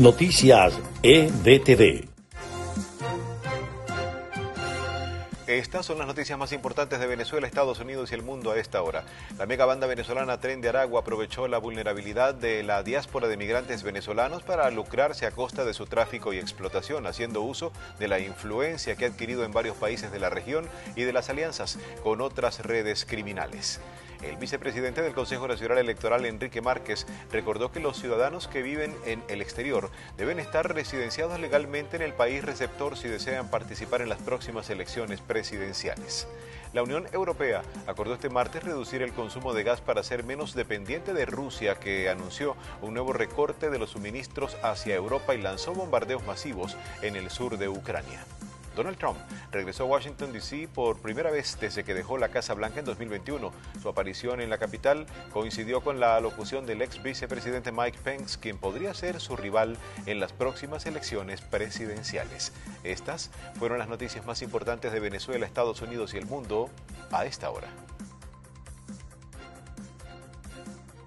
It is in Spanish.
Noticias EDTV. Estas son las noticias más importantes de Venezuela, Estados Unidos y el mundo a esta hora. La mega banda venezolana Tren de Aragua aprovechó la vulnerabilidad de la diáspora de migrantes venezolanos para lucrarse a costa de su tráfico y explotación, haciendo uso de la influencia que ha adquirido en varios países de la región y de las alianzas con otras redes criminales. El vicepresidente del Consejo Nacional Electoral, Enrique Márquez, recordó que los ciudadanos que viven en el exterior deben estar residenciados legalmente en el país receptor si desean participar en las próximas elecciones presidenciales. La Unión Europea acordó este martes reducir el consumo de gas para ser menos dependiente de Rusia, que anunció un nuevo recorte de los suministros hacia Europa y lanzó bombardeos masivos en el sur de Ucrania. Donald Trump regresó a Washington, D.C. por primera vez desde que dejó la Casa Blanca en 2021. Su aparición en la capital coincidió con la alocución del ex vicepresidente Mike Pence, quien podría ser su rival en las próximas elecciones presidenciales. Estas fueron las noticias más importantes de Venezuela, Estados Unidos y el mundo a esta hora.